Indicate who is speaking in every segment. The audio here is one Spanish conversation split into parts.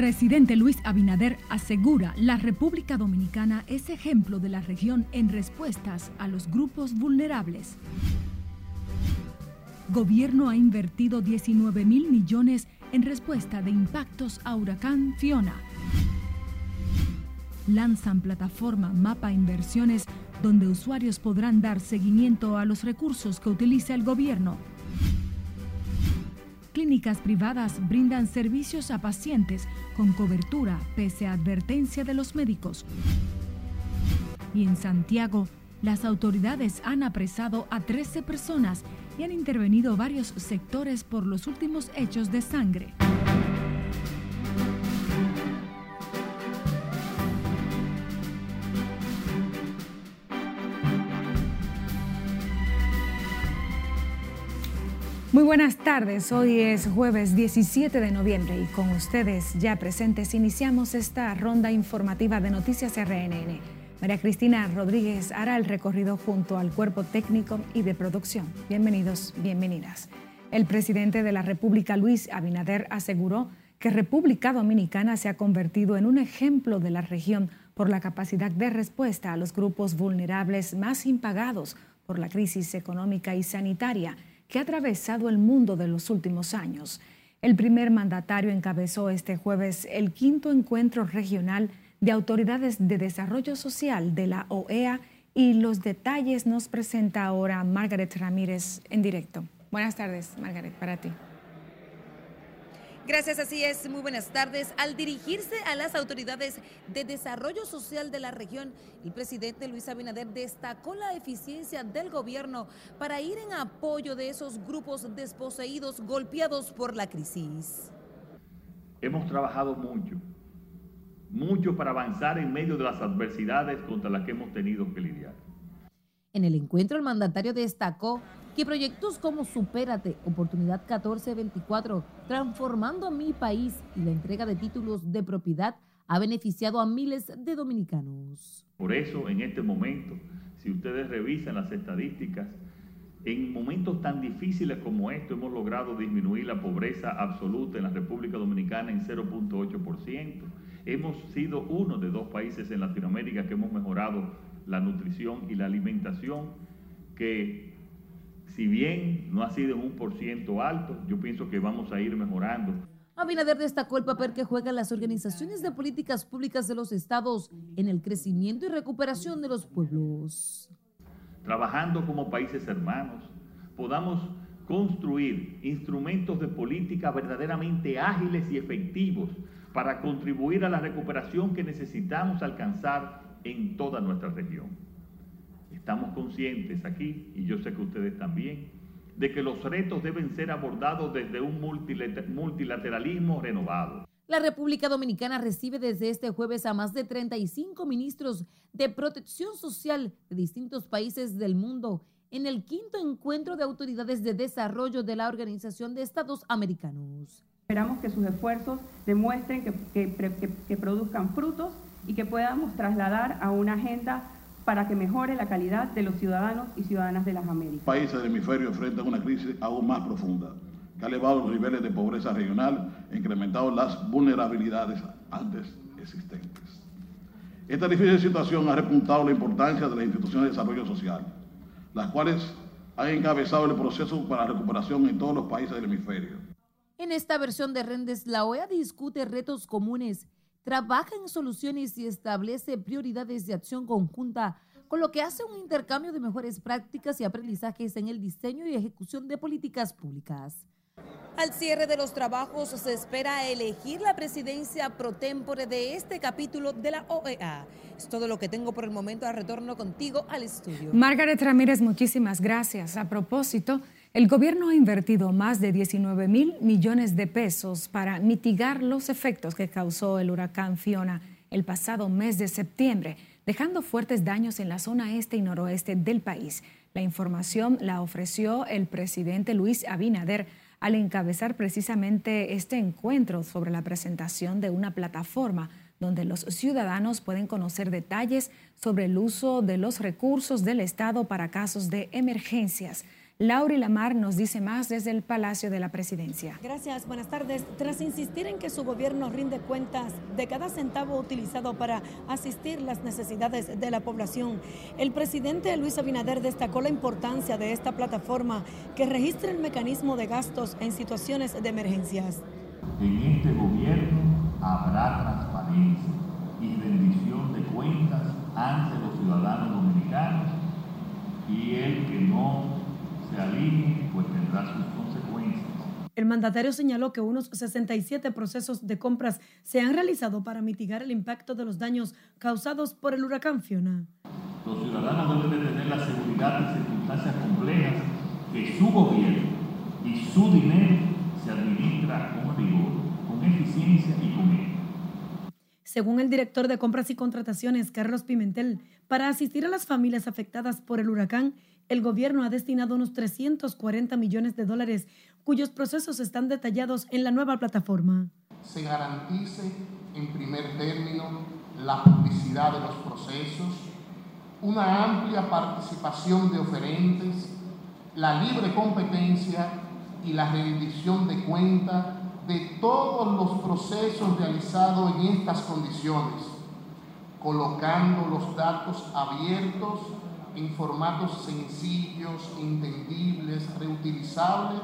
Speaker 1: Presidente Luis Abinader asegura la República Dominicana es ejemplo de la región en respuestas a los grupos vulnerables. Gobierno ha invertido 19 mil millones en respuesta de impactos a huracán Fiona. Lanzan plataforma Mapa Inversiones donde usuarios podrán dar seguimiento a los recursos que utiliza el gobierno. Clínicas privadas brindan servicios a pacientes con cobertura pese a advertencia de los médicos. Y en Santiago, las autoridades han apresado a 13 personas y han intervenido varios sectores por los últimos hechos de sangre. Muy buenas tardes, hoy es jueves 17 de noviembre y con ustedes ya presentes iniciamos esta ronda informativa de Noticias RNN. María Cristina Rodríguez hará el recorrido junto al cuerpo técnico y de producción. Bienvenidos, bienvenidas. El presidente de la República, Luis Abinader, aseguró que República Dominicana se ha convertido en un ejemplo de la región por la capacidad de respuesta a los grupos vulnerables más impagados por la crisis económica y sanitaria que ha atravesado el mundo de los últimos años. El primer mandatario encabezó este jueves el quinto encuentro regional de autoridades de desarrollo social de la OEA y los detalles nos presenta ahora Margaret Ramírez en directo. Buenas tardes, Margaret, para ti.
Speaker 2: Gracias, así es. Muy buenas tardes. Al dirigirse a las autoridades de desarrollo social de la región, el presidente Luis Abinader destacó la eficiencia del gobierno para ir en apoyo de esos grupos desposeídos golpeados por la crisis.
Speaker 3: Hemos trabajado mucho, mucho para avanzar en medio de las adversidades contra las que hemos tenido que lidiar.
Speaker 2: En el encuentro, el mandatario destacó que proyectos como Supérate, Oportunidad 1424, Transformando mi país y la entrega de títulos de propiedad ha beneficiado a miles de dominicanos.
Speaker 3: Por eso, en este momento, si ustedes revisan las estadísticas, en momentos tan difíciles como estos hemos logrado disminuir la pobreza absoluta en la República Dominicana en 0.8%. Hemos sido uno de dos países en Latinoamérica que hemos mejorado la nutrición y la alimentación, que si bien no ha sido en un por ciento alto, yo pienso que vamos a ir mejorando.
Speaker 2: Abinader destacó el papel que juegan las organizaciones de políticas públicas de los estados en el crecimiento y recuperación de los pueblos.
Speaker 3: Trabajando como países hermanos, podamos construir instrumentos de política verdaderamente ágiles y efectivos para contribuir a la recuperación que necesitamos alcanzar en toda nuestra región. Estamos conscientes aquí, y yo sé que ustedes también, de que los retos deben ser abordados desde un multilateralismo renovado.
Speaker 2: La República Dominicana recibe desde este jueves a más de 35 ministros de protección social de distintos países del mundo en el quinto encuentro de autoridades de desarrollo de la Organización de Estados Americanos.
Speaker 4: Esperamos que sus esfuerzos demuestren que, que produzcan frutos y que podamos trasladar a una agenda para que mejore la calidad de los ciudadanos y ciudadanas de las Américas.
Speaker 5: Países del hemisferio enfrentan una crisis aún más profunda, que ha elevado los niveles de pobreza regional e incrementado las vulnerabilidades antes existentes. Esta difícil situación ha repuntado la importancia de las instituciones de desarrollo social, las cuales han encabezado el proceso para la recuperación en todos los países del hemisferio.
Speaker 2: En esta versión de Rendes, la OEA discute retos comunes trabaja en soluciones y establece prioridades de acción conjunta, con lo que hace un intercambio de mejores prácticas y aprendizajes en el diseño y ejecución de políticas públicas. Al cierre de los trabajos se espera elegir la presidencia pro tempore de este capítulo de la OEA. Es todo lo que tengo por el momento. A retorno contigo al estudio.
Speaker 1: Margaret Ramírez, muchísimas gracias. A propósito, el gobierno ha invertido más de 19 mil millones de pesos para mitigar los efectos que causó el huracán Fiona el pasado mes de septiembre, dejando fuertes daños en la zona este y noroeste del país. La información la ofreció el presidente Luis Abinader al encabezar precisamente este encuentro sobre la presentación de una plataforma donde los ciudadanos pueden conocer detalles sobre el uso de los recursos del Estado para casos de emergencias. Lauri Lamar nos dice más desde el Palacio de la Presidencia.
Speaker 6: Gracias, buenas tardes. Tras insistir en que su gobierno rinde cuentas de cada centavo utilizado para asistir las necesidades de la población, el presidente Luis Abinader destacó la importancia de esta plataforma que registra el mecanismo de gastos en situaciones de emergencias.
Speaker 3: En este gobierno habrá transparencia y rendición de cuentas ante los ciudadanos dominicanos y el que no pues tendrá sus consecuencias.
Speaker 6: El mandatario señaló que unos 67 procesos de compras se han realizado para mitigar el impacto de los daños causados por el huracán Fiona.
Speaker 3: Los ciudadanos deben de tener la seguridad en circunstancias complejas que su gobierno y su dinero se administra con rigor, con eficiencia y con ética.
Speaker 6: Según el director de compras y contrataciones, Carlos Pimentel, para asistir a las familias afectadas por el huracán, el gobierno ha destinado unos 340 millones de dólares, cuyos procesos están detallados en la nueva plataforma.
Speaker 7: Se garantice, en primer término, la publicidad de los procesos, una amplia participación de oferentes, la libre competencia y la rendición de cuenta de todos los procesos realizados en estas condiciones, colocando los datos abiertos en formatos sencillos, entendibles, reutilizables,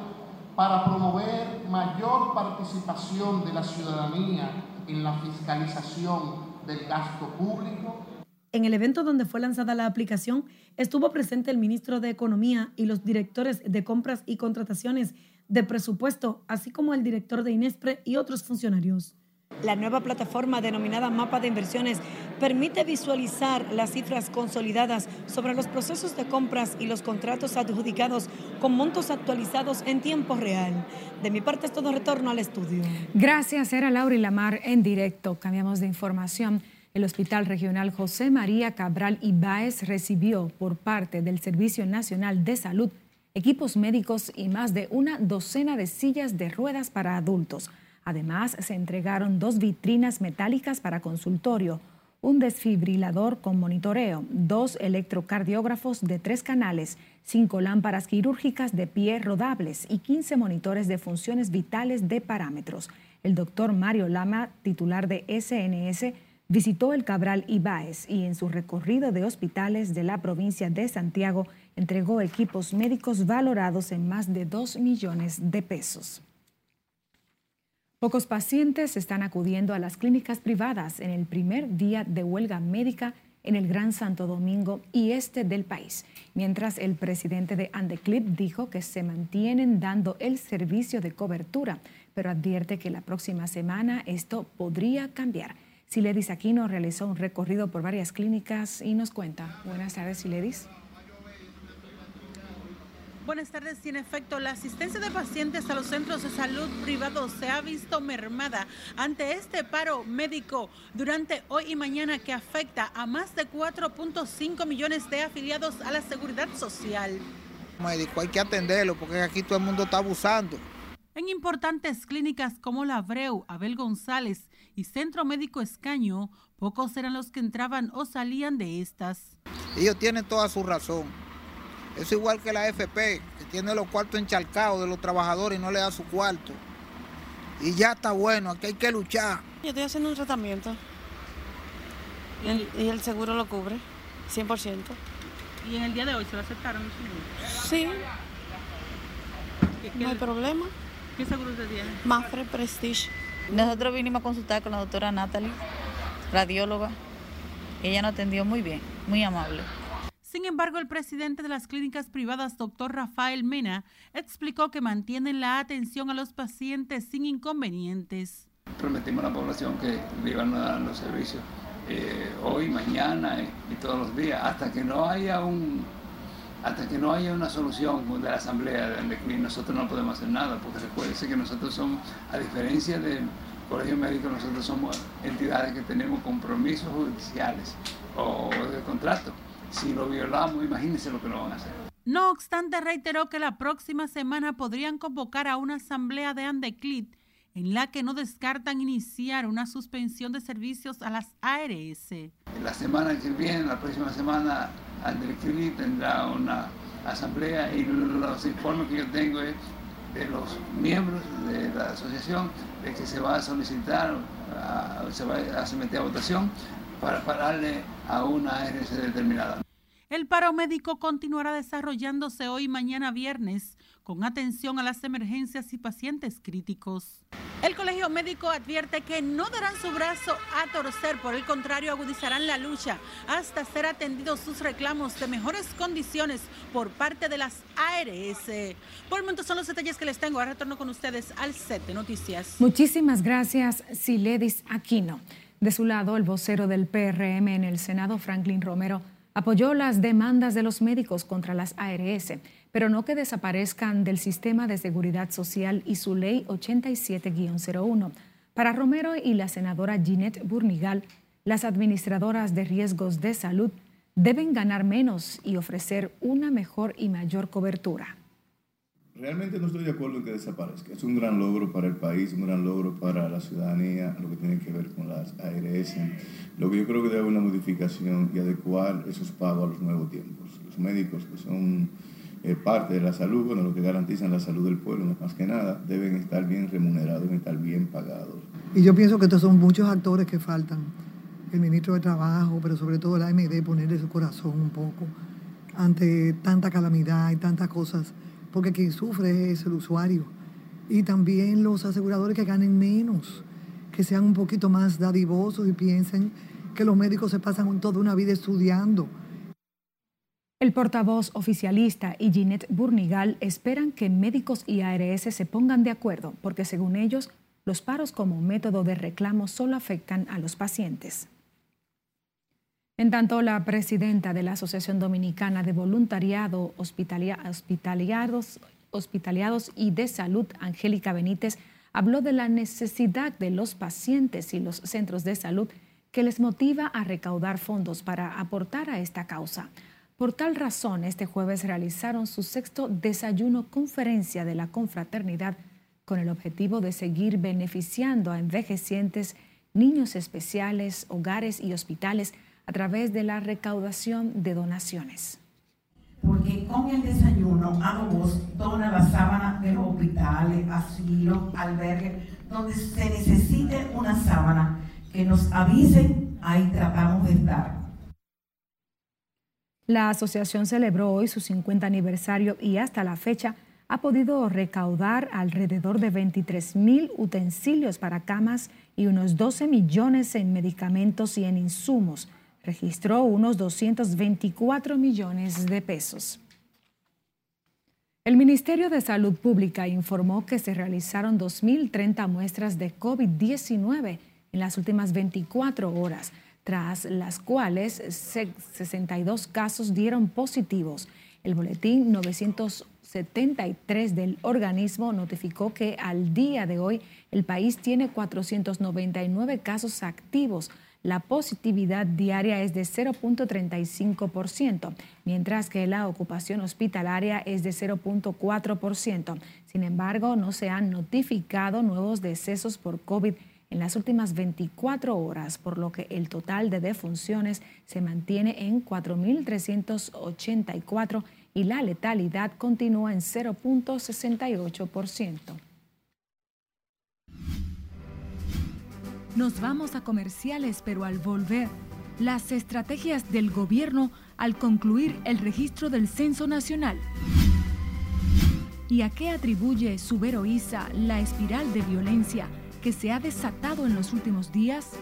Speaker 7: para promover mayor participación de la ciudadanía en la fiscalización del gasto público.
Speaker 6: En el evento donde fue lanzada la aplicación estuvo presente el ministro de Economía y los directores de compras y contrataciones de presupuesto, así como el director de Inespre y otros funcionarios. La nueva plataforma denominada Mapa de Inversiones permite visualizar las cifras consolidadas sobre los procesos de compras y los contratos adjudicados con montos actualizados en tiempo real. De mi parte es todo retorno al estudio.
Speaker 1: Gracias, era Laura y Lamar en directo. Cambiamos de información. El Hospital Regional José María Cabral Ibáez recibió por parte del Servicio Nacional de Salud equipos médicos y más de una docena de sillas de ruedas para adultos. Además, se entregaron dos vitrinas metálicas para consultorio, un desfibrilador con monitoreo, dos electrocardiógrafos de tres canales, cinco lámparas quirúrgicas de pie rodables y 15 monitores de funciones vitales de parámetros. El doctor Mario Lama, titular de SNS, visitó el Cabral Ibáez y en su recorrido de hospitales de la provincia de Santiago entregó equipos médicos valorados en más de 2 millones de pesos. Pocos pacientes están acudiendo a las clínicas privadas en el primer día de huelga médica en el Gran Santo Domingo y este del país, mientras el presidente de Andeclip dijo que se mantienen dando el servicio de cobertura, pero advierte que la próxima semana esto podría cambiar. Siledis Aquino realizó un recorrido por varias clínicas y nos cuenta. Buenas tardes, Siledis.
Speaker 8: Buenas tardes. Y en efecto, la asistencia de pacientes a los centros de salud privados se ha visto mermada ante este paro médico durante hoy y mañana que afecta a más de 4.5 millones de afiliados a la seguridad social.
Speaker 9: Médico, hay que atenderlo porque aquí todo el mundo está abusando.
Speaker 8: En importantes clínicas como la Abreu, Abel González y Centro Médico Escaño, pocos eran los que entraban o salían de estas.
Speaker 9: Ellos tienen toda su razón es igual que la FP, que tiene los cuartos encharcados de los trabajadores y no le da su cuarto. Y ya está bueno, aquí hay que luchar.
Speaker 10: Yo estoy haciendo un tratamiento y el, seguro lo cubre, 100%.
Speaker 8: ¿Y en el día de hoy se va a aceptar un
Speaker 10: seguro? Sí. no hay problema.
Speaker 8: ¿Qué seguro usted tiene?
Speaker 10: Mafre Prestige.
Speaker 11: Nosotros vinimos a consultar con la doctora Natalie, radióloga. Ella nos atendió muy bien, muy amable.
Speaker 8: Sin embargo, el presidente de las clínicas privadas, doctor Rafael Mena, explicó que mantienen la atención a los pacientes sin inconvenientes.
Speaker 12: Prometimos a la población que le iban a dar los servicios eh, hoy, mañana y, todos los días, hasta que no haya un hasta que no haya una solución de la asamblea de Andeclin, nosotros no podemos hacer nada, porque recuérdense que nosotros somos, a diferencia del Colegio Médico, nosotros somos entidades que tenemos compromisos judiciales o de contrato. Si lo violamos, imagínense lo que lo van a hacer.
Speaker 8: No obstante, reiteró que la próxima semana podrían convocar a una asamblea de Andeclit en la que no descartan iniciar una suspensión de servicios a las ARS.
Speaker 12: La semana que viene, la próxima semana, Andeclit tendrá una, asamblea y los informes que yo tengo es de los miembros de la asociación de que se va a solicitar, se va a someter a votación para pararle a una ARS determinada.
Speaker 8: El paro médico continuará desarrollándose hoy y mañana viernes con atención a las emergencias y pacientes críticos. El Colegio Médico advierte que no darán su brazo a torcer, por el contrario agudizarán la lucha hasta ser atendidos sus reclamos de mejores condiciones por parte de las ARS. Por el momento son los detalles que les tengo. Ahora retorno con ustedes al set de noticias.
Speaker 1: Muchísimas gracias, Siledis Aquino. De su lado, el vocero del PRM en el Senado, Franklin Romero, apoyó las demandas de los médicos contra las ARS pero no que desaparezcan del sistema de seguridad social y su ley 87-01. Para Romero y la senadora Ginette Burnigal, las administradoras de riesgos de salud deben ganar menos y ofrecer una mejor y mayor cobertura.
Speaker 13: Realmente no estoy de acuerdo en que desaparezca. Es un gran logro para el país, un gran logro para la ciudadanía, lo que tiene que ver con las ARS. Lo que yo creo que debe haber una modificación y adecuar esos pagos a los nuevos tiempos. Los médicos que son eh, parte de la salud, bueno, lo que garantizan la salud del pueblo, más que nada, deben estar bien remunerados, deben estar bien pagados.
Speaker 14: Y yo pienso que estos son muchos actores que faltan. El ministro de Trabajo, pero sobre todo la AMD, ponerle su corazón un poco ante tanta calamidad y tantas cosas, porque quien sufre es el usuario. Y también los aseguradores que ganen menos, que sean un poquito más dadivosos y piensen que los médicos se pasan toda una vida estudiando
Speaker 1: el portavoz oficialista y Ginette Burnigal esperan que médicos y ARS se pongan de acuerdo porque según ellos, los paros como método de reclamo solo afectan a los pacientes. En tanto, la presidenta de la Asociación Dominicana de Voluntariado Hospitaliados, Hospitaliados y de Salud, Angélica Benítez, habló de la necesidad de los pacientes y los centros de salud que les motiva a recaudar fondos para aportar a esta causa. Por tal razón, este jueves realizaron su sexto desayuno conferencia de la confraternidad con el objetivo de seguir beneficiando a envejecientes, niños especiales, hogares y hospitales a través de la recaudación de donaciones.
Speaker 15: Porque con el desayuno ambos dona la sábana de los hospitales, asilos, albergues, donde se necesite una sábana, que nos avisen, ahí tratamos de estar
Speaker 1: la asociación celebró hoy su 50 aniversario y hasta la fecha ha podido recaudar alrededor de 23 mil utensilios para camas y unos 12 millones en medicamentos y en insumos. Registró unos 224 millones de pesos. El Ministerio de Salud Pública informó que se realizaron 2.030 muestras de COVID-19 en las últimas 24 horas tras las cuales 62 casos dieron positivos. El boletín 973 del organismo notificó que al día de hoy el país tiene 499 casos activos. La positividad diaria es de 0.35%, mientras que la ocupación hospitalaria es de 0.4%. Sin embargo, no se han notificado nuevos decesos por COVID-19 en las últimas 24 horas, por lo que el total de defunciones se mantiene en 4.384 y la letalidad continúa en 0.68%.
Speaker 16: Nos vamos a comerciales, pero al volver, las estrategias del gobierno al concluir el registro del Censo Nacional. ¿Y a qué atribuye Subero Isa la espiral de violencia que se ha desatado en los últimos días?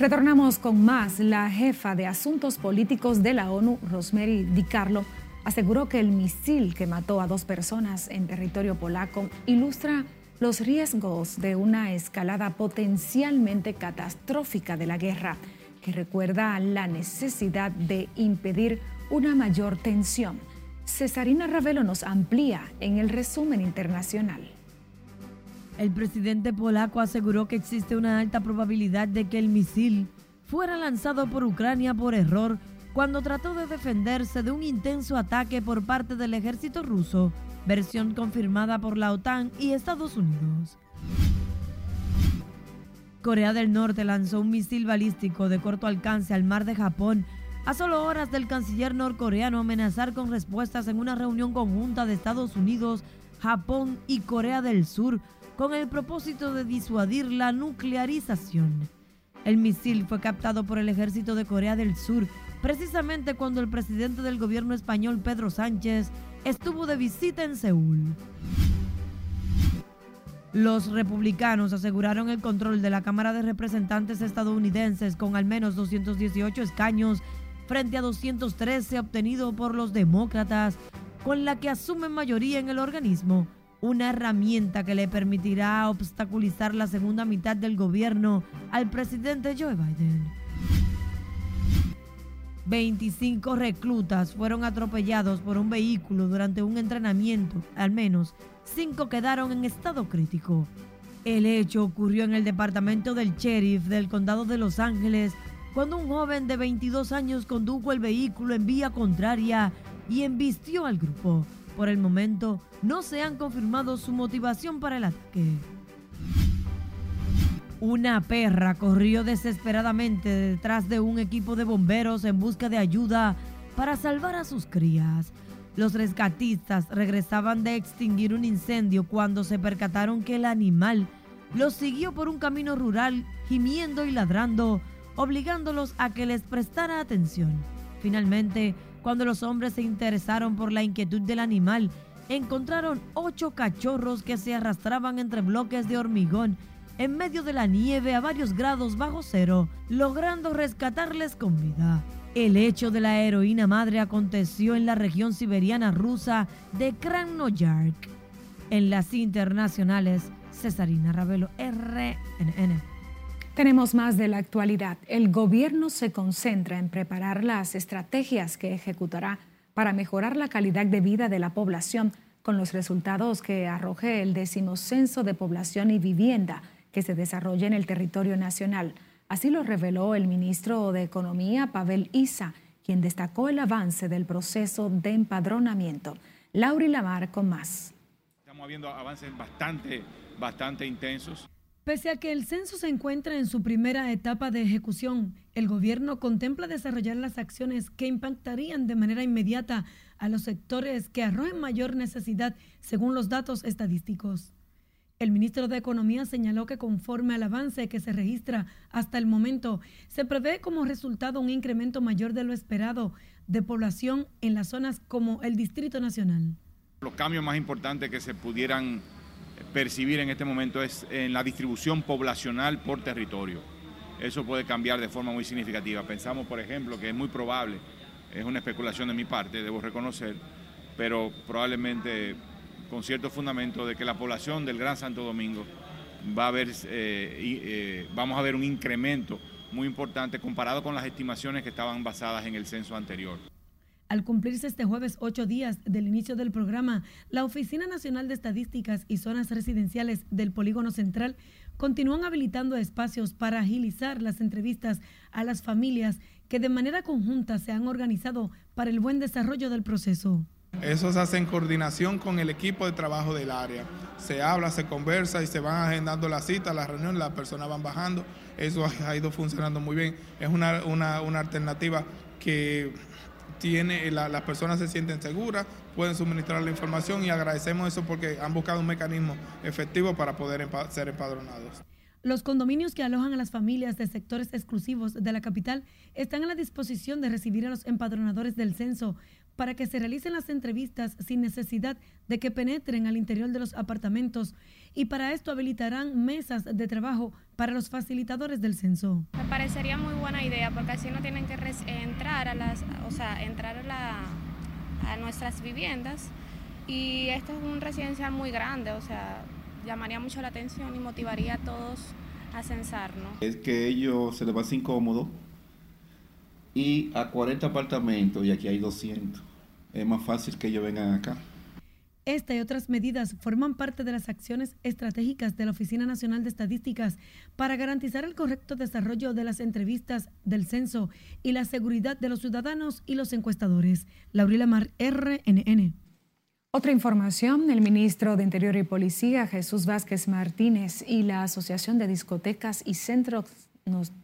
Speaker 1: Retornamos con más. La jefa de Asuntos Políticos de la ONU, Rosemary DiCarlo, aseguró que el misil que mató a dos personas en territorio polaco ilustra los riesgos de una escalada potencialmente catastrófica de la guerra, que recuerda la necesidad de impedir una mayor tensión. Cesarina Ravelo nos amplía en el resumen internacional.
Speaker 17: El presidente polaco aseguró que existe una alta probabilidad de que el misil fuera lanzado por Ucrania por error cuando trató de defenderse de un intenso ataque por parte del ejército ruso, versión confirmada por la OTAN y Estados Unidos. Corea del Norte lanzó un misil balístico de corto alcance al mar de Japón a solo horas del canciller norcoreano amenazar con respuestas en una reunión conjunta de Estados Unidos, Japón y Corea del Sur con el propósito de disuadir la nuclearización. El misil fue captado por el ejército de Corea del Sur precisamente cuando el presidente del gobierno español Pedro Sánchez estuvo de visita en Seúl. Los republicanos aseguraron el control de la Cámara de Representantes estadounidenses con al menos 218 escaños frente a 213 obtenidos por los demócratas, con la que asumen mayoría en el organismo, una herramienta que le permitirá obstaculizar la segunda mitad del gobierno al presidente Joe Biden. 25 reclutas fueron atropellados por un vehículo durante un entrenamiento. Al menos 5 quedaron en estado crítico. El hecho ocurrió en el departamento del sheriff del condado de Los Ángeles cuando un joven de 22 años condujo el vehículo en vía contraria y embistió al grupo. Por el momento, no se han confirmado su motivación para el ataque. Una perra corrió desesperadamente detrás de un equipo de bomberos en busca de ayuda para salvar a sus crías. Los rescatistas regresaban de extinguir un incendio cuando se percataron que el animal los siguió por un camino rural gimiendo y ladrando, obligándolos a que les prestara atención. Finalmente, cuando los hombres se interesaron por la inquietud del animal, encontraron ocho cachorros que se arrastraban entre bloques de hormigón en medio de la nieve a varios grados bajo cero, logrando rescatarles con vida. El hecho de la heroína madre aconteció en la región siberiana rusa de Krasnoyarsk. En las internacionales, Cesarina Ravelo, RNN.
Speaker 1: Tenemos más de la actualidad. El gobierno se concentra en preparar las estrategias que ejecutará para mejorar la calidad de vida de la población con los resultados que arroje el décimo censo de población y vivienda que se desarrolla en el territorio nacional. Así lo reveló el ministro de Economía, Pavel Isa, quien destacó el avance del proceso de empadronamiento. Lauri Lamar con más.
Speaker 18: Estamos viendo avances bastante, bastante intensos.
Speaker 6: Pese a que el censo se encuentra en su primera etapa de ejecución, el gobierno contempla desarrollar las acciones que impactarían de manera inmediata a los sectores que arrojen mayor necesidad según los datos estadísticos. El ministro de Economía señaló que conforme al avance que se registra hasta el momento, se prevé como resultado un incremento mayor de lo esperado de población en las zonas como el Distrito Nacional.
Speaker 18: Los cambios más importantes que se pudieran percibir en este momento es en la distribución poblacional por territorio. Eso puede cambiar de forma muy significativa. Pensamos, por ejemplo, que es muy probable, es una especulación de mi parte, debo reconocer, pero probablemente con cierto fundamento de que la población del Gran Santo Domingo va a haber, eh, eh, vamos a ver un incremento muy importante comparado con las estimaciones que estaban basadas en el censo anterior.
Speaker 6: Al cumplirse este jueves ocho días del inicio del programa, la Oficina Nacional de Estadísticas y Zonas Residenciales del Polígono Central continúan habilitando espacios para agilizar las entrevistas a las familias que de manera conjunta se han organizado para el buen desarrollo del proceso.
Speaker 19: Eso se hace en coordinación con el equipo de trabajo del área. Se habla, se conversa y se van agendando la cita, la reunión, las personas van bajando. Eso ha ido funcionando muy bien. Es una, una, una alternativa que tiene, las personas se sienten seguras, pueden suministrar la información y agradecemos eso porque han buscado un mecanismo efectivo para poder ser empadronados.
Speaker 6: Los condominios que alojan a las familias de sectores exclusivos de la capital están a la disposición de recibir a los empadronadores del censo para que se realicen las entrevistas sin necesidad de que penetren al interior de los apartamentos y para esto habilitarán mesas de trabajo para los facilitadores del censo.
Speaker 20: Me parecería muy buena idea porque así no tienen que entrar a las, o sea, entrar a, a nuestras viviendas y esto es un residencial muy grande, o sea, llamaría mucho la atención y motivaría a todos a censarnos.
Speaker 21: Es que ellos se les va a hacer incómodo y a 40 apartamentos y aquí hay 200 es más fácil que ellos vengan acá.
Speaker 6: Esta y otras medidas forman parte de las acciones estratégicas de la Oficina Nacional de Estadísticas para garantizar el correcto desarrollo de las entrevistas del censo y la seguridad de los ciudadanos y los encuestadores. Laurila Mar, RNN.
Speaker 1: Otra información, el ministro de Interior y Policía, Jesús Vázquez Martínez, y la Asociación de Discotecas y Centros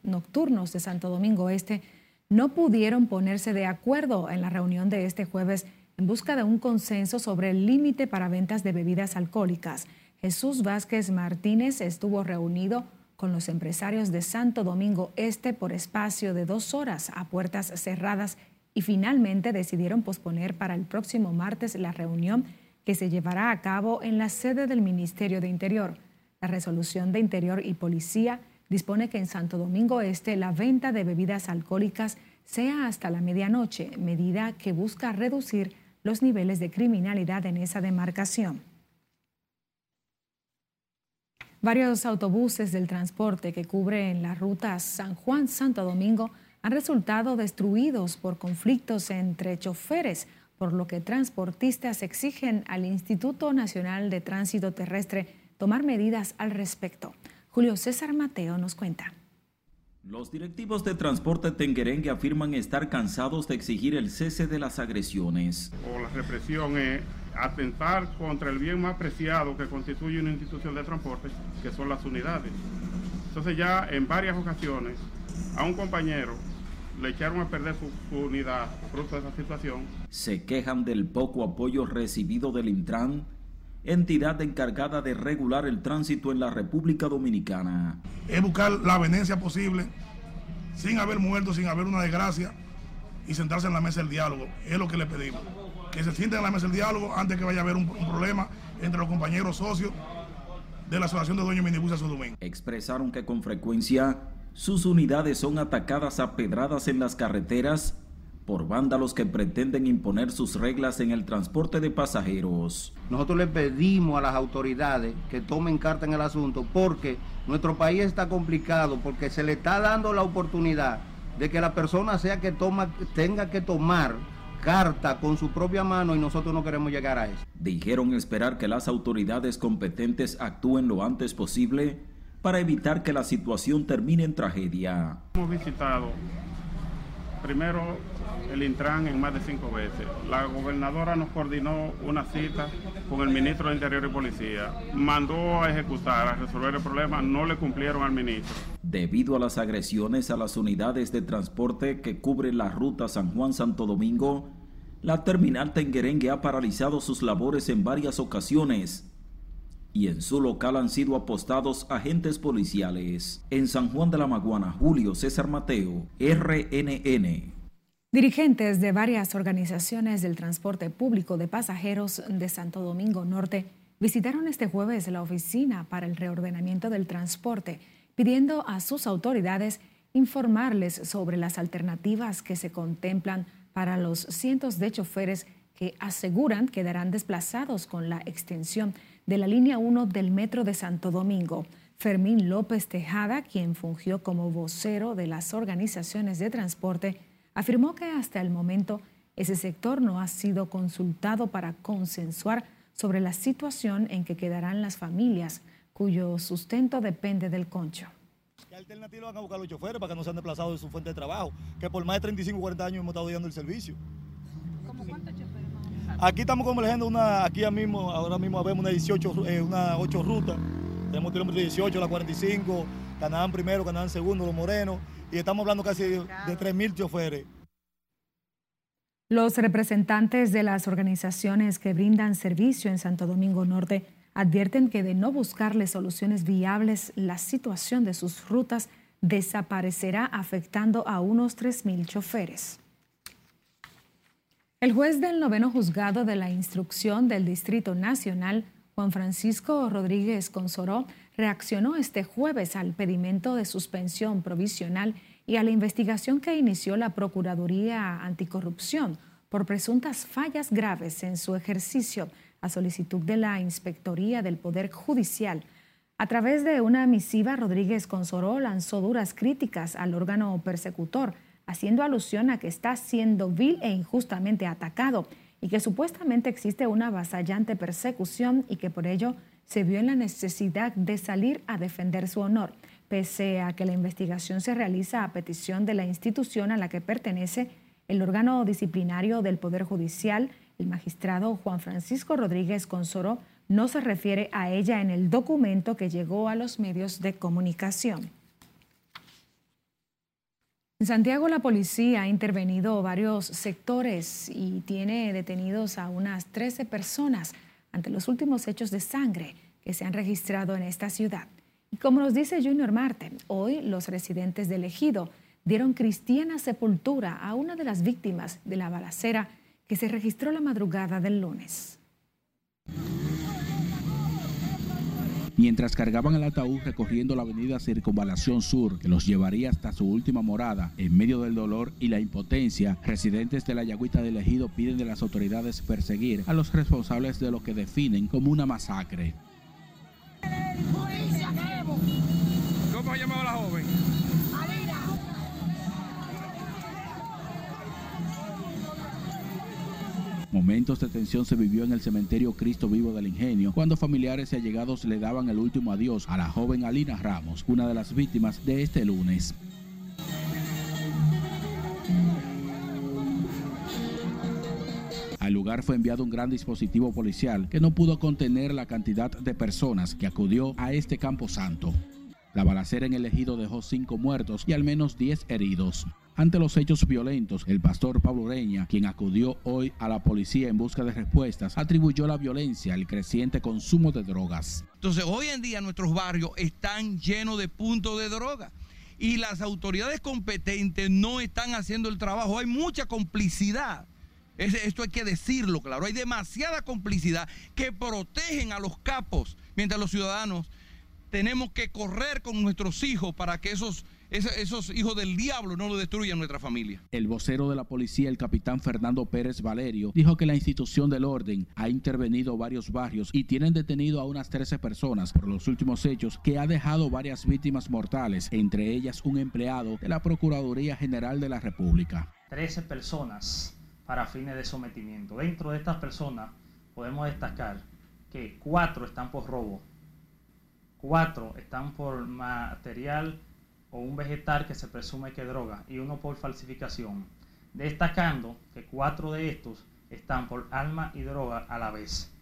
Speaker 1: Nocturnos de Santo Domingo Este no pudieron ponerse de acuerdo en la reunión de este jueves en busca de un consenso sobre el límite para ventas de bebidas alcohólicas. Jesús Vázquez Martínez estuvo reunido con los empresarios de Santo Domingo Este por espacio de dos horas a puertas cerradas y finalmente decidieron posponer para el próximo martes la reunión que se llevará a cabo en la sede del Ministerio de Interior. La resolución de Interior y Policía dispone que en Santo Domingo Este la venta de bebidas alcohólicas sea hasta la medianoche, medida que busca reducir los niveles de criminalidad en esa demarcación. Varios autobuses del transporte que cubren la ruta San Juan-Santo Domingo han resultado destruidos por conflictos entre choferes, por lo que transportistas exigen al Instituto Nacional de Tránsito Terrestre tomar medidas al respecto. Julio César Mateo nos cuenta.
Speaker 22: Los directivos de transporte tenguerengue afirman estar cansados de exigir el cese de las agresiones.
Speaker 23: O la represión es atentar contra el bien más preciado que constituye una institución de transporte, que son las unidades. Entonces ya en varias ocasiones a un compañero le echaron a perder su, su unidad fruto de esa situación.
Speaker 22: Se quejan del poco apoyo recibido del Intran entidad encargada de regular el tránsito en la República Dominicana.
Speaker 24: Es buscar la venencia posible, sin haber muerto, sin haber una desgracia, y sentarse en la mesa del diálogo. Es lo que le pedimos. Que se sienten en la mesa del diálogo antes que vaya a haber un, un problema entre los compañeros socios de la Asociación de Dueños de Minibus Domingo.
Speaker 22: Expresaron que con frecuencia sus unidades son atacadas a pedradas en las carreteras por vándalos que pretenden imponer sus reglas en el transporte de pasajeros.
Speaker 25: Nosotros le pedimos a las autoridades que tomen carta en el asunto porque nuestro país está complicado, porque se le está dando la oportunidad de que la persona sea que toma, tenga que tomar carta con su propia mano y nosotros no queremos llegar a eso.
Speaker 22: Dijeron esperar que las autoridades competentes actúen lo antes posible para evitar que la situación termine en tragedia.
Speaker 23: Hemos visitado primero el Intran en más de cinco veces. La gobernadora nos coordinó una cita con el ministro de Interior y Policía. Mandó a ejecutar, a resolver el problema, no le cumplieron al ministro.
Speaker 22: Debido a las agresiones a las unidades de transporte que cubren la ruta San Juan-Santo Domingo, la terminal Tenguerengue ha paralizado sus labores en varias ocasiones y en su local han sido apostados agentes policiales. En San Juan de la Maguana, Julio César Mateo, RNN.
Speaker 1: Dirigentes de varias organizaciones del transporte público de pasajeros de Santo Domingo Norte visitaron este jueves la oficina para el reordenamiento del transporte, pidiendo a sus autoridades informarles sobre las alternativas que se contemplan para los cientos de choferes que aseguran quedarán desplazados con la extensión de la línea 1 del Metro de Santo Domingo. Fermín López Tejada, quien fungió como vocero de las organizaciones de transporte, afirmó que hasta el momento ese sector no ha sido consultado para consensuar sobre la situación en que quedarán las familias cuyo sustento depende del concho.
Speaker 26: ¿Qué alternativa van a buscar los choferes para que no sean desplazados de su fuente de trabajo? Que por más de 35 o 40 años hemos estado dando el servicio.
Speaker 27: ¿Cómo cuántos choferes
Speaker 26: Aquí estamos convergiendo una, aquí mismo, ahora mismo vemos una 18, eh, una 8 rutas. Tenemos kilómetro 18, la 45, Canaán primero, Canaán segundo, Los Morenos, y estamos hablando casi de, de 3.000 choferes.
Speaker 1: Los representantes de las organizaciones que brindan servicio en Santo Domingo Norte advierten que de no buscarle soluciones viables, la situación de sus rutas desaparecerá afectando a unos 3.000 choferes. El juez del noveno juzgado de la instrucción del Distrito Nacional, Juan Francisco Rodríguez Consoró, reaccionó este jueves al pedimento de suspensión provisional y a la investigación que inició la Procuraduría Anticorrupción por presuntas fallas graves en su ejercicio a solicitud de la Inspectoría del Poder Judicial. A través de una misiva, Rodríguez Consoró lanzó duras críticas al órgano persecutor, haciendo alusión a que está siendo vil e injustamente atacado y que supuestamente existe una avasallante persecución y que por ello se vio en la necesidad de salir a defender su honor, pese a que la investigación se realiza a petición de la institución a la que pertenece el órgano disciplinario del Poder Judicial, el magistrado Juan Francisco Rodríguez Consoro, no se refiere a ella en el documento que llegó a los medios de comunicación. En Santiago la policía ha intervenido varios sectores y tiene detenidos a unas 13 personas ante los últimos hechos de sangre que se han registrado en esta ciudad. Y como nos dice Junior Marte, hoy los residentes del ejido dieron cristiana sepultura a una de las víctimas de la balacera que se registró la madrugada del lunes.
Speaker 28: Mientras cargaban el ataúd recorriendo la avenida Circunvalación Sur, que los llevaría hasta su última morada. En medio del dolor y la impotencia, residentes de la Yagüita del Ejido piden de las autoridades perseguir a los responsables de lo que definen como una masacre.
Speaker 29: ¿Cómo ha llamado la joven?
Speaker 28: Momentos de tensión se vivió en el cementerio Cristo Vivo del Ingenio cuando familiares y allegados le daban el último adiós a la joven Alina Ramos, una de las víctimas de este lunes. Al lugar fue enviado un gran dispositivo policial que no pudo contener la cantidad de personas que acudió a este campo santo. La balacera en el ejido dejó cinco muertos y al menos diez heridos. Ante los hechos violentos, el pastor Pablo Ureña, quien acudió hoy a la policía en busca de respuestas, atribuyó la violencia al creciente consumo de drogas.
Speaker 30: Entonces, hoy en día nuestros barrios están llenos de puntos de droga y las autoridades competentes no están haciendo el trabajo. Hay mucha complicidad. Esto hay que decirlo, claro. Hay demasiada complicidad que protegen a los capos, mientras los ciudadanos tenemos que correr con nuestros hijos para que esos esos hijos del diablo no lo destruyan nuestra familia.
Speaker 28: El vocero de la policía, el capitán Fernando Pérez Valerio, dijo que la institución del orden ha intervenido varios barrios y tienen detenido a unas 13 personas por los últimos hechos que ha dejado varias víctimas mortales, entre ellas un empleado de la Procuraduría General de la República.
Speaker 31: 13 personas para fines de sometimiento. Dentro de estas personas podemos destacar que cuatro están por robo, cuatro están por material o un vegetal que se presume que droga y uno por falsificación, destacando que cuatro de estos están por alma y droga a la vez.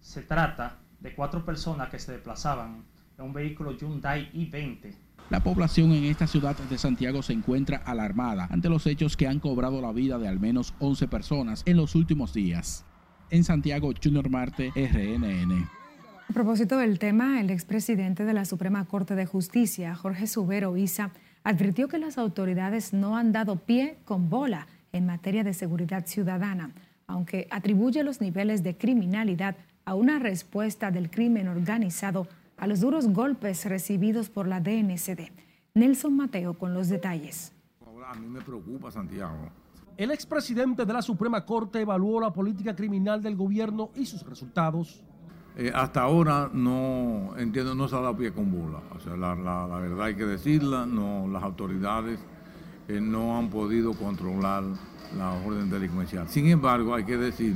Speaker 31: Se trata de cuatro personas que se desplazaban en un vehículo Hyundai i20.
Speaker 28: La población en esta ciudad de Santiago se encuentra alarmada ante los hechos que han cobrado la vida de al menos 11 personas en los últimos días. En Santiago, Junior Marte, RNN.
Speaker 1: A propósito del tema, el expresidente de la Suprema Corte de Justicia, Jorge Subero Isa, advirtió que las autoridades no han dado pie con bola en materia de seguridad ciudadana, aunque atribuye los niveles de criminalidad a una respuesta del crimen organizado a los duros golpes recibidos por la DNCD. Nelson Mateo con los detalles.
Speaker 32: A mí me preocupa Santiago.
Speaker 33: El expresidente de la Suprema Corte evaluó la política criminal del gobierno y sus resultados.
Speaker 32: Eh, hasta ahora no entiendo, no se ha dado pie con bola. O sea, la, verdad hay que decirla, no, las autoridades eh, no han podido controlar la orden delincuencial. Sin embargo, hay que decir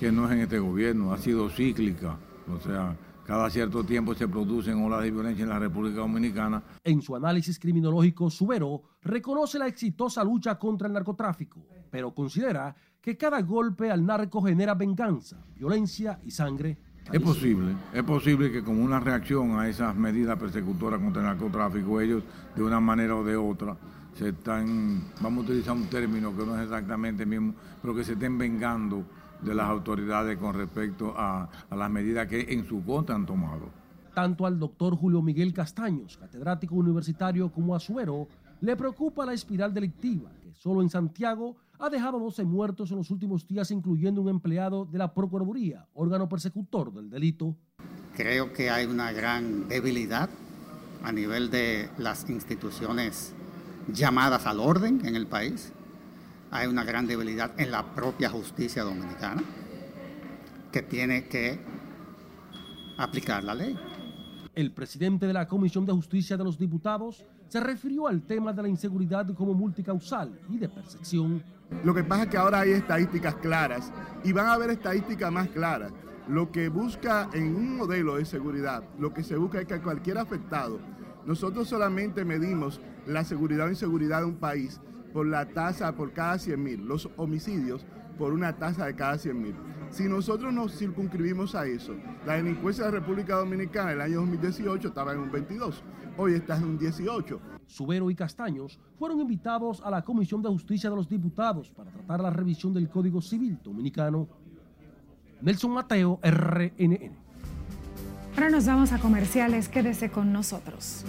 Speaker 32: que no es en este gobierno, ha sido cíclica. O sea, cada cierto tiempo se producen olas de violencia en la República Dominicana.
Speaker 33: En su análisis criminológico, Subero reconoce la exitosa lucha contra el narcotráfico, pero considera que cada golpe al narco genera venganza, violencia y sangre
Speaker 32: es posible, es posible que como una reacción a esas medidas persecutoras contra el narcotráfico, ellos de una manera o de otra se están, vamos a utilizar un término que no es exactamente el mismo, pero que se estén vengando de las autoridades con respecto a, a las medidas que en su contra han tomado.
Speaker 33: Tanto al doctor Julio Miguel Castaños, catedrático universitario, como a Suero, le preocupa la espiral delictiva, que solo en Santiago ha dejado 12 muertos en los últimos días, incluyendo un empleado de la Procuraduría, órgano persecutor del delito.
Speaker 34: Creo que hay una gran debilidad a nivel de las instituciones llamadas al orden en el país. Hay una gran debilidad en la propia justicia dominicana que tiene que aplicar la ley.
Speaker 33: El presidente de la Comisión de Justicia de los Diputados se refirió al tema de la inseguridad como multicausal y de percepción.
Speaker 35: Lo que pasa es que ahora hay estadísticas claras y van a haber estadísticas más claras. Lo que busca en un modelo de seguridad, lo que se busca es que cualquier afectado, nosotros solamente medimos la seguridad o inseguridad de un país por la tasa por cada 100 mil, los homicidios por una tasa de cada 100 mil. Si nosotros nos circunscribimos a eso, la delincuencia de la República Dominicana en el año 2018 estaba en un 22, hoy está en un 18.
Speaker 33: Subero y Castaños fueron invitados a la Comisión de Justicia de los Diputados para tratar la revisión del Código Civil Dominicano. Nelson Mateo, RNN.
Speaker 1: Ahora nos vamos a comerciales, quédese con nosotros.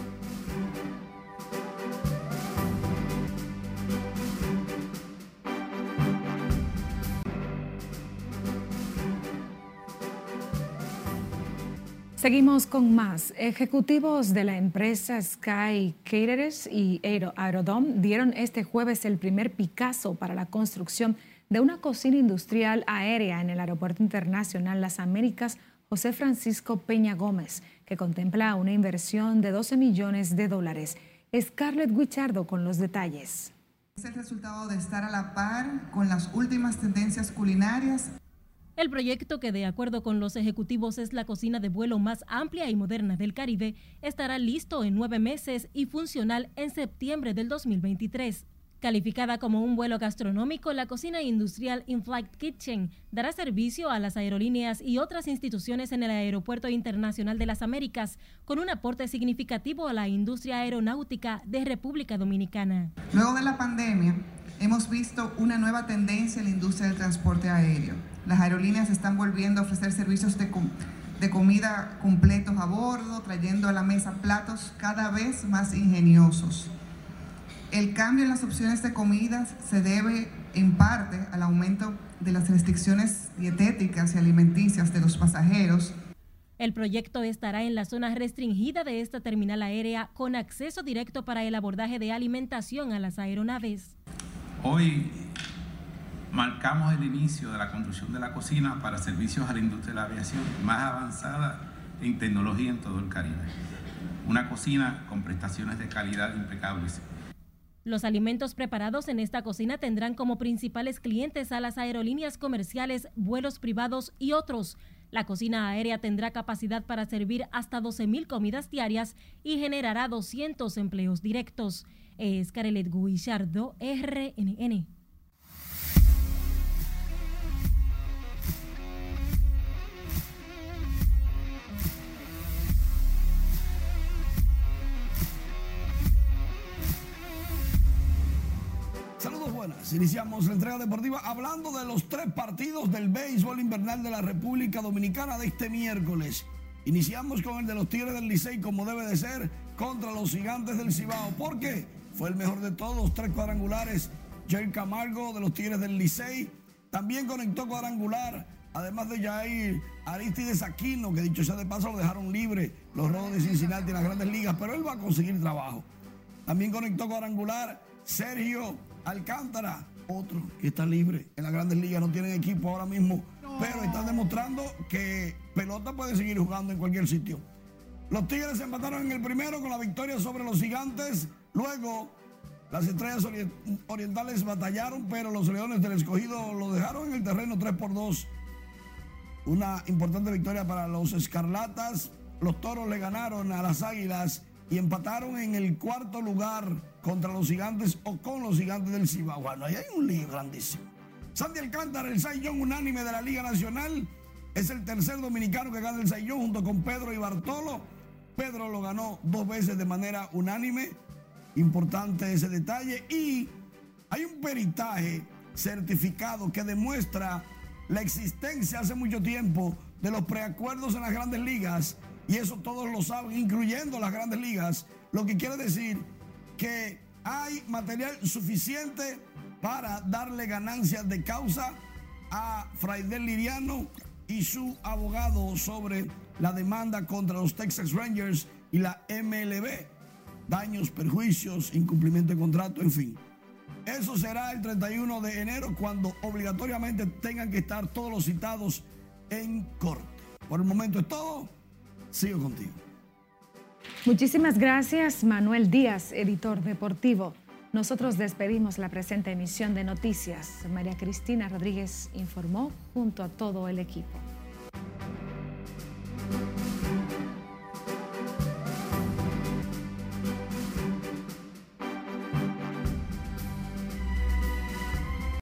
Speaker 1: Seguimos con más. Ejecutivos de la empresa Sky Caterers y Aerodome dieron este jueves el primer Picasso para la construcción de una cocina industrial aérea en el Aeropuerto Internacional Las Américas José Francisco Peña Gómez, que contempla una inversión de 12 millones de dólares. Scarlett Guichardo con los detalles.
Speaker 36: Es el resultado de estar a la par con las últimas tendencias culinarias
Speaker 37: el proyecto, que de acuerdo con los ejecutivos es la cocina de vuelo más amplia y moderna del Caribe, estará listo en nueve meses y funcional en septiembre del 2023. Calificada como un vuelo gastronómico, la cocina industrial In-Flight Kitchen dará servicio a las aerolíneas y otras instituciones en el Aeropuerto Internacional de las Américas, con un aporte significativo a la industria aeronáutica de República Dominicana.
Speaker 36: Luego de la pandemia, hemos visto una nueva tendencia en la industria del transporte aéreo las aerolíneas están volviendo a ofrecer servicios de, de comida completos a bordo, trayendo a la mesa platos cada vez más ingeniosos. El cambio en las opciones de comidas se debe en parte al aumento de las restricciones dietéticas y alimenticias de los pasajeros.
Speaker 37: El proyecto estará en la zona restringida de esta terminal aérea con acceso directo para el abordaje de alimentación a las aeronaves.
Speaker 38: Hoy marcamos el inicio de la construcción de la cocina para servicios a la industria de la aviación más avanzada en tecnología en todo el Caribe. Una cocina con prestaciones de calidad impecables.
Speaker 37: Los alimentos preparados en esta cocina tendrán como principales clientes a las aerolíneas comerciales, vuelos privados y otros. La cocina aérea tendrá capacidad para servir hasta 12.000 comidas diarias y generará 200 empleos directos. Es Carelet Guillardo, RNN.
Speaker 39: Iniciamos la entrega deportiva hablando de los tres partidos del béisbol invernal de la República Dominicana de este miércoles. Iniciamos con el de los Tigres del Licey como debe de ser contra los Gigantes del Cibao. ¿Por qué? Fue el mejor de todos, tres cuadrangulares. Jair Camargo de los Tigres del Licey también conectó cuadrangular, además de Jair Aristides Aquino, que dicho sea de paso lo dejaron libre los Rojos de Cincinnati en las grandes ligas, pero él va a conseguir trabajo. También conectó cuadrangular Sergio Alcántara, otro que está libre. En las grandes ligas no tienen equipo ahora mismo, pero están demostrando que pelota puede seguir jugando en cualquier sitio. Los Tigres se empataron en el primero con la victoria sobre los Gigantes. Luego, las estrellas orientales batallaron, pero los Leones del Escogido lo dejaron en el terreno 3 por 2. Una importante victoria para los Escarlatas. Los Toros le ganaron a las Águilas y empataron en el cuarto lugar contra los gigantes o con los gigantes del Cibao. Bueno, ahí hay un lío grandísimo. Sandy Alcántara, el Sayón unánime de la Liga Nacional, es el tercer dominicano que gana el Sayón junto con Pedro y Bartolo. Pedro lo ganó dos veces de manera unánime. Importante ese detalle. Y hay un peritaje certificado que demuestra la existencia hace mucho tiempo de los preacuerdos en las grandes ligas y eso todos lo saben, incluyendo las grandes ligas, lo que quiere decir que hay material suficiente para darle ganancias de causa a Fraidel Liriano y su abogado sobre la demanda contra los Texas Rangers y la MLB. Daños, perjuicios, incumplimiento de contrato, en fin. Eso será el 31 de enero cuando obligatoriamente tengan que estar todos los citados en corte. Por el momento es todo. Sigo contigo.
Speaker 1: Muchísimas gracias, Manuel Díaz, editor deportivo. Nosotros despedimos la presente emisión de noticias. María Cristina Rodríguez informó junto a todo el equipo.